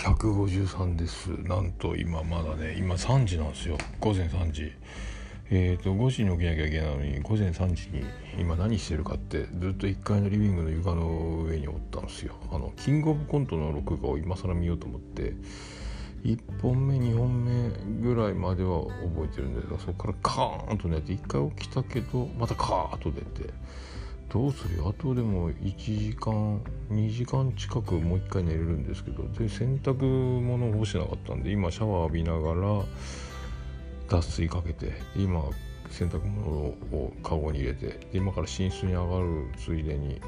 153です。なんと今まだね今3時なんですよ。午前3時。えーと5時に起きなきゃいけないのに午前3時に今何してるかってずっと1階のリビングの床の上におったんですよ。あのキングオブコントの録画を今更見ようと思って1本目2本目ぐらいまでは覚えてるんですがそこからカーンと寝て1回起きたけどまたカーッと出てどうするあとでも1時間2時間近くもう1回寝れるんですけど。で洗濯物を干してなかったんで今シャワー浴びながら脱水かけて今洗濯物をカゴに入れて今から寝室に上がるついでに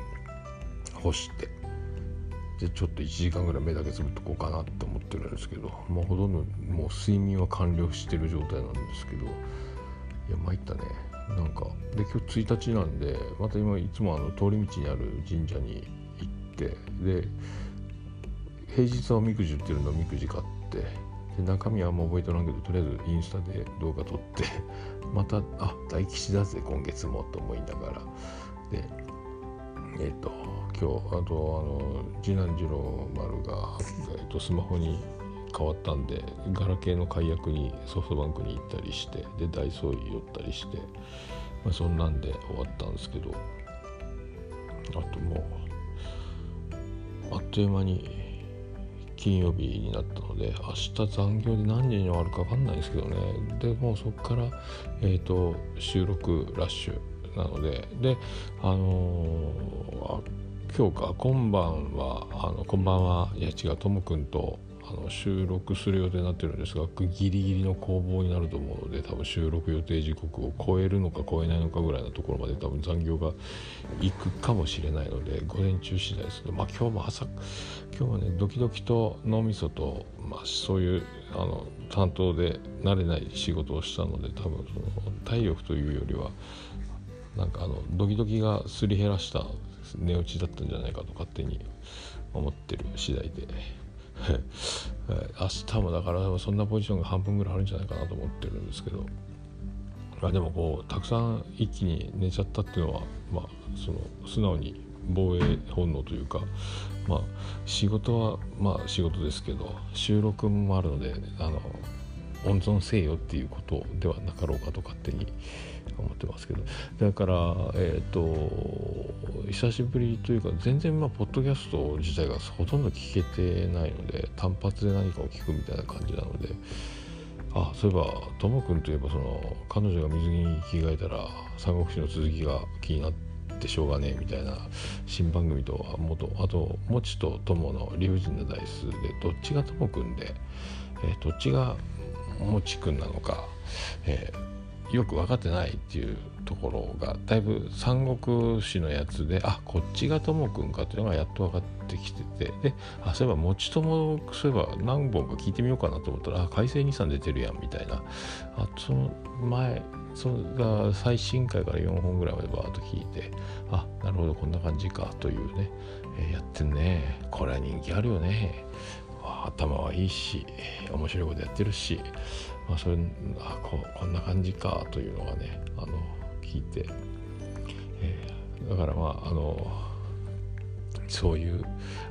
干してでちょっと1時間ぐらい目だけつぶっとこうかなって思ってるんですけどもうほとんどもう睡眠は完了してる状態なんですけどいや参ったね。なんかで今日1日なんでまた今いつもあの通り道にある神社に行ってで平日はおみくじ売ってるのおみくじ買ってで中身はあんま覚えてらんけどとりあえずインスタで動画撮って またあ大吉だぜ今月もと思いながら。でえっ、ー、と今日あとあの次男次郎丸が、えーとスマホに変わったんでガラケーの解約にソフトバンクに行ったりしてでダイソー寄ったりして、まあ、そんなんで終わったんですけどあともうあっという間に金曜日になったので明日残業で何時に終わるか分かんないですけどね。でもうそこから、えーと、収録ラッシュなのでであのー、今日か今晩はあのこんばんは。いや違うともくんとあの収録する予定になってるんですがギリギリの攻防になると思うので多分収録予定時刻を超えるのか超えないのかぐらいのところまで多分残業が行くかもしれないので午前中次第ですけどまあ今日も朝今日はねドキドキと脳みそと、まあ、そういうあの担当で慣れない仕事をしたので多分その体力というよりはなんかあのドキドキがすり減らした寝落ちだったんじゃないかと勝手に思ってる次第で。明日もだからそんなポジションが半分ぐらいあるんじゃないかなと思ってるんですけど、まあ、でもこうたくさん一気に寝ちゃったっていうのは、まあ、その素直に防衛本能というか、まあ、仕事はまあ仕事ですけど収録もあるのであの温存せよっていうことではなかろうかと勝手に思ってますけど。だからえっ、ー、と久しぶりというか全然まあポッドキャスト自体がほとんど聞けてないので単発で何かを聞くみたいな感じなので。あそういえばともくんといえばその彼女が水着に着替えたら三国志の続きが気になってしょうがねえみたいな新番組とは元あともちとともの理不尽なダイスでどっちがともくんで、えー、どっちがもちくんなのか、えーよく分かってないっていうところがだいぶ三国志のやつであこっちがともくんかっていうのがやっと分かってきててであそういえばもちともそういえば何本か聞いてみようかなと思ったらあ改正23出てるやんみたいな。あその前それが最新回から4本ぐらいまでバーッと聞いてあなるほどこんな感じかというね、えー、やってんね。これは人気あるよね。頭はいいし面白いことやってるしまあ、それあここんな感じかというのがねあの聞いて、えー、だからまああのそういう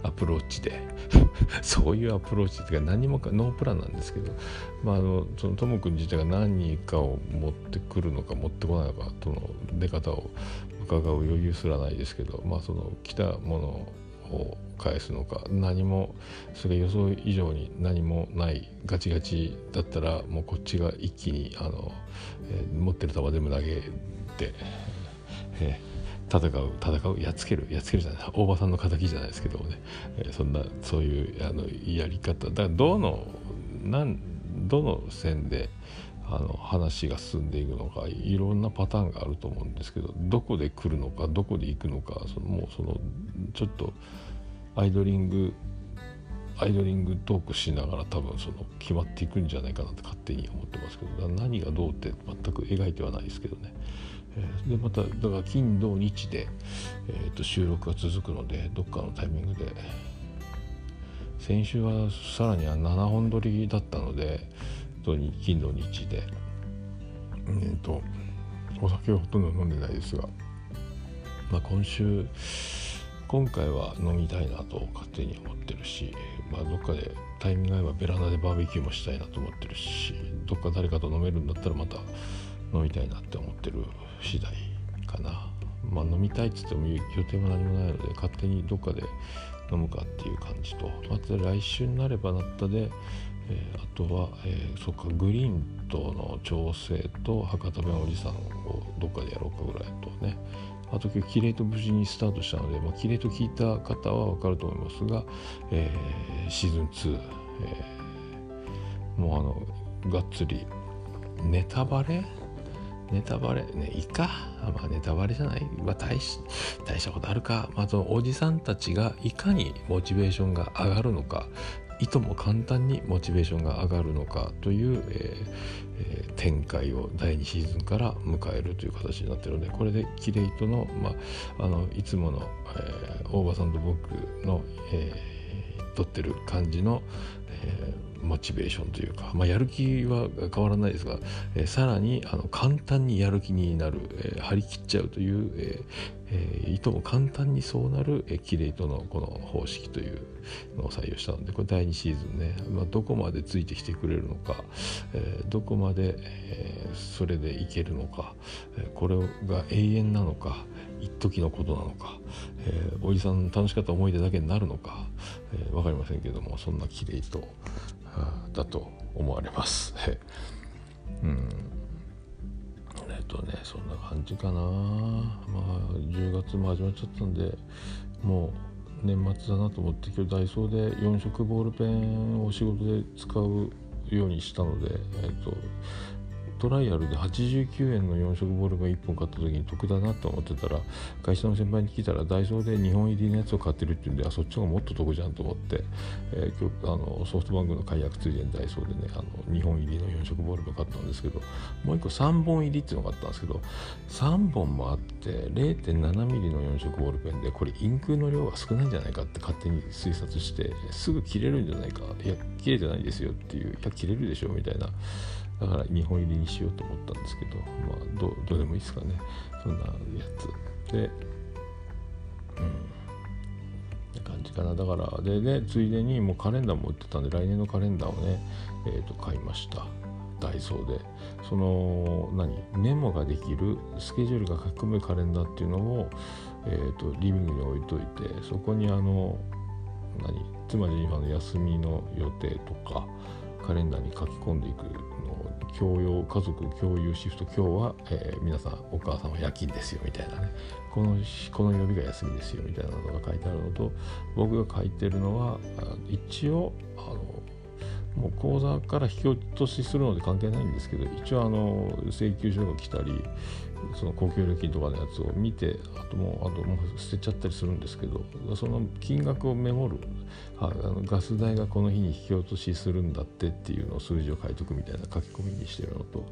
アプローチで そういうアプローチっていうか何もかノープランなんですけど、まあ、あのそのともくん自体が何かを持ってくるのか持ってこないのかとの出方を伺う余裕すらないですけど、まあ、その来たものを返すのか何もそれ予想以上に何もないガチガチだったらもうこっちが一気にあの、えー、持ってる球全部投げて、えー、戦う戦うやっつけるやっつけるじゃない大場さんの敵じゃないですけどもね、えー、そんなそういうあのやり方。だからどのなんどの線であの話が進んでいくのかいろんなパターンがあると思うんですけどどこで来るのかどこで行くのかそのもうそのちょっとアイドリングアイドリングトークしながら多分その決まっていくんじゃないかなって勝手に思ってますけど何がどうって全く描いてはないですけどね。えー、でまただから金土日で、えー、と収録が続くのでどっかのタイミングで先週はさらには7本撮りだったので金土日で、えー、とお酒はほとんど飲んでないですが、まあ、今週今回は飲みたいなと勝手に思ってるし、まあ、どっかでタイミング合えばベランダでバーベキューもしたいなと思ってるしどっか誰かと飲めるんだったらまた飲みたいなって思ってる次第かな。まあ、飲みたいっつっても予定も何もないので勝手にどっかで飲むかっていう感じとまた来週になればなったで、えー、あとは、えー、そっかグリーンとの調整と博多弁おじさんをどっかでやろうかぐらいとねあと今日キレイと無事にスタートしたので、まあ、キレイと聞いた方は分かると思いますが、えー、シーズン2、えー、もうあのがっつりネタバレ？ネタバレ？ねいいか。まあネタバレじゃない、まあ、大し大したことあるか、まあ、そのおじさんたちがいかにモチベーションが上がるのか。いとも簡単にモチベーションが上がるのかという、えーえー、展開を第2シーズンから迎えるという形になってるのでこれでキレイとの,、まあ、あのいつもの、えー、大場さんと僕の、えー、撮ってる感じの、えー、モチベーションというか、まあ、やる気は変わらないですが、えー、さらにあの簡単にやる気になる、えー、張り切っちゃうという、ええー、いとも簡単にそうなる、えー、キレイトのこの方式というのを採用したのでこれ第2シーズンね、まあ、どこまでついてきてくれるのか、えー、どこまで、えー、それでいけるのか、えー、これが永遠なのか一時のことなのか、えー、おじさん楽しかった思い出だけになるのか、えー、分かりませんけどもそんなキレイトだと思われます。うんえっとねそんな感じかなまあ10月も始まっちゃったんでもう年末だなと思って今日ダイソーで4色ボールペンを仕事で使うようにしたので、えっと、トライアルで89円の4色ボールが1本買った時に得だなと思ってたら会社の先輩に聞いたらダイソーで2本入りのやつを買ってるっていうんであそっちの方がもっと得じゃんと思って、えー、今日あのソフトバンクの解約ついでにダイソーでねあの2本入りの4色ボールが買ったんですけどもう1個3本入りっていうのがあったんですけど3本もあって0.7ミリの4色ボールペンでこれインクの量が少ないんじゃないかって勝手に推察してすぐ切れるんじゃないかいや切れてないですよっていういや切れるでしょみたいなだから2本入りにしようと思ったんですけどまあどどうでもいいですかね。そんなやつで。うん。って感じかな。だからでねついでにもうカレンダーも売ってたんで来年のカレンダーをね、えー、と買いました。ダイソーで。その何？メモができるスケジュールが書き込むカレンダーっていうのを、えーと、リビングに置いといてそこにあの何？妻ジニファーの休みの予定とかカレンダーに書き込んでいく共用家族共有シフト今日は、えー、皆さんお母さんは夜勤ですよみたいなね。このこの曜日が休みですよみたいなのが書いてあるのと僕が書いてるのは一応あのもう口座から引き落としするので関係ないんですけど一応あの請求書が来たりその公共料金とかのやつを見てあともうあともう捨てちゃったりするんですけどその金額をメモるあのガス代がこの日に引き落としするんだってっていうのを数字を書いとくみたいな書き込みにしてるのと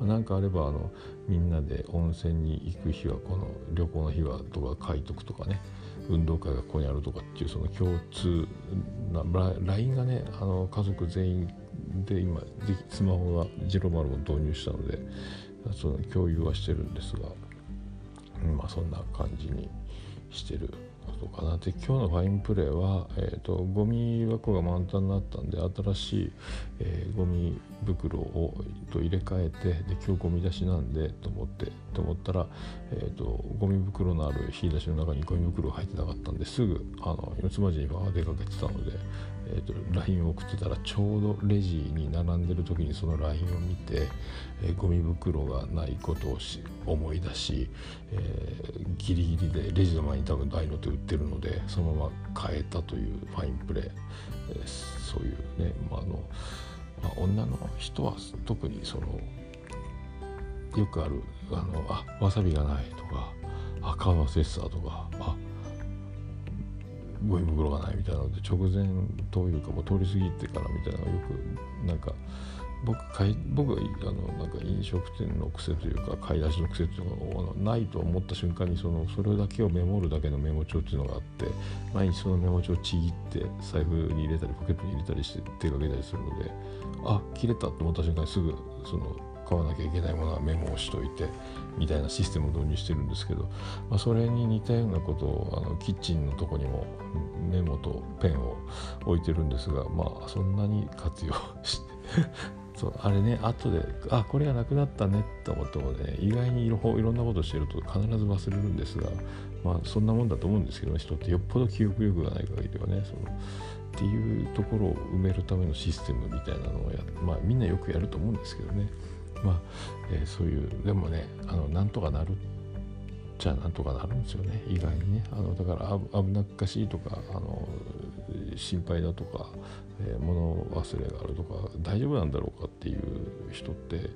何かあればあのみんなで温泉に行く日はこの旅行の日はとか書いとくとかね。運動会がここにあるとかっていうその共通な LINE がねあの家族全員で今スマホがジロマルを導入したのでその共有はしてるんですがまあそんな感じにしてることかな。で今日のファインプレーは、えーと、ゴミ箱が満タンになったんで新しい、えー、ゴミ袋をと入れ替えてで今日ゴミ出しなんでと思ってと思ったら、えーと、ゴミ袋のある引き出しの中にゴミ袋が入ってなかったんですぐあの四つ葉には出かけてたので、えーと、LINE を送ってたらちょうどレジに並んでる時にその LINE を見て、えー、ゴミ袋がないことを思い出し、えー、ギリギリでレジの前に多分大の手売ってるのでそのまま変えたというファインプレー、えー、そういうね、まあ、あのまあ、女の人は特にそのよくあるあのあわさびがないとかあ顔のセッサーとかあゴミ袋がないみたいなので直前というかもう通り過ぎてからみたいなのがよくなんか僕かい僕はあのなんか飲食店の癖というか買い出しの癖っていうのがないと思った瞬間にそのそれだけをメモるだけのメモ帳っていうのがあって毎日そのメモ帳をちぎって財布に入れたりポケットに入れたりして手がけたりするのであ切れたと思った瞬間にすぐその買わなきゃいけないものはメモをしといてみたいなシステムを導入してるんですけど、まあ、それに似たようなことをあのキッチンのとこにもメモとペンを置いてるんですがまあそんなに活用して そうあれね後であこれがなくなったねと思ってもね意外にいろいろんなことしてると必ず忘れるんですがまあそんなもんだと思うんですけど人ってよっぽど記憶力がない限りはねそのっていうところを埋めるためのシステムみたいなのをやまあみんなよくやると思うんですけどね。まあ、えー、そういうでもねあのなんとかなるじゃあなんとかなるんですよね。意外にね。あのだから危なっかしいとかあの心配だとか、えー、物忘れがあるとか大丈夫なんだろうかっていう人って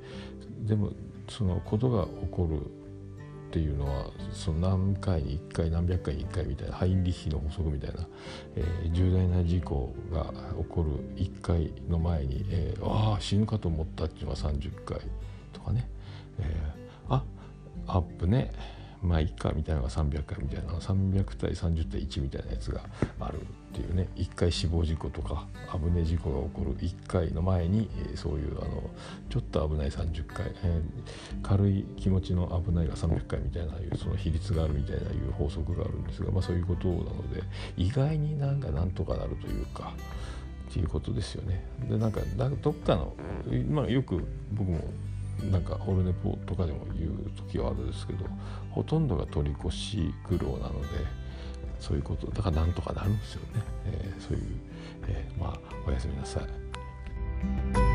でもそのことが起こるっていうのはその何回に1回何百回に1回みたいなハインリッヒの法則みたいな、えー、重大な事故が起こる1回の前に、えー、ああ死ぬかと思ったっていうのは30回とかね、えー、あアップね。まあいっかみたいなのが300回みたいな300対30対1みたいなやつがあるっていうね1回死亡事故とか危ねえ事故が起こる1回の前にえそういうあのちょっと危ない30回、えー、軽い気持ちの危ないが300回みたいないうその比率があるみたいないう法則があるんですが、まあ、そういうことなので意外になんかなんとかなるというか。っていうことですよね。でなんかどっかの、まあ、よく僕もなんかオルネポとかでも言う時はあるんですけどほとんどが取り越し苦労なのでそういうことだからなんとかなるんですよね、えー、そういう、えー、まあおやすみなさい。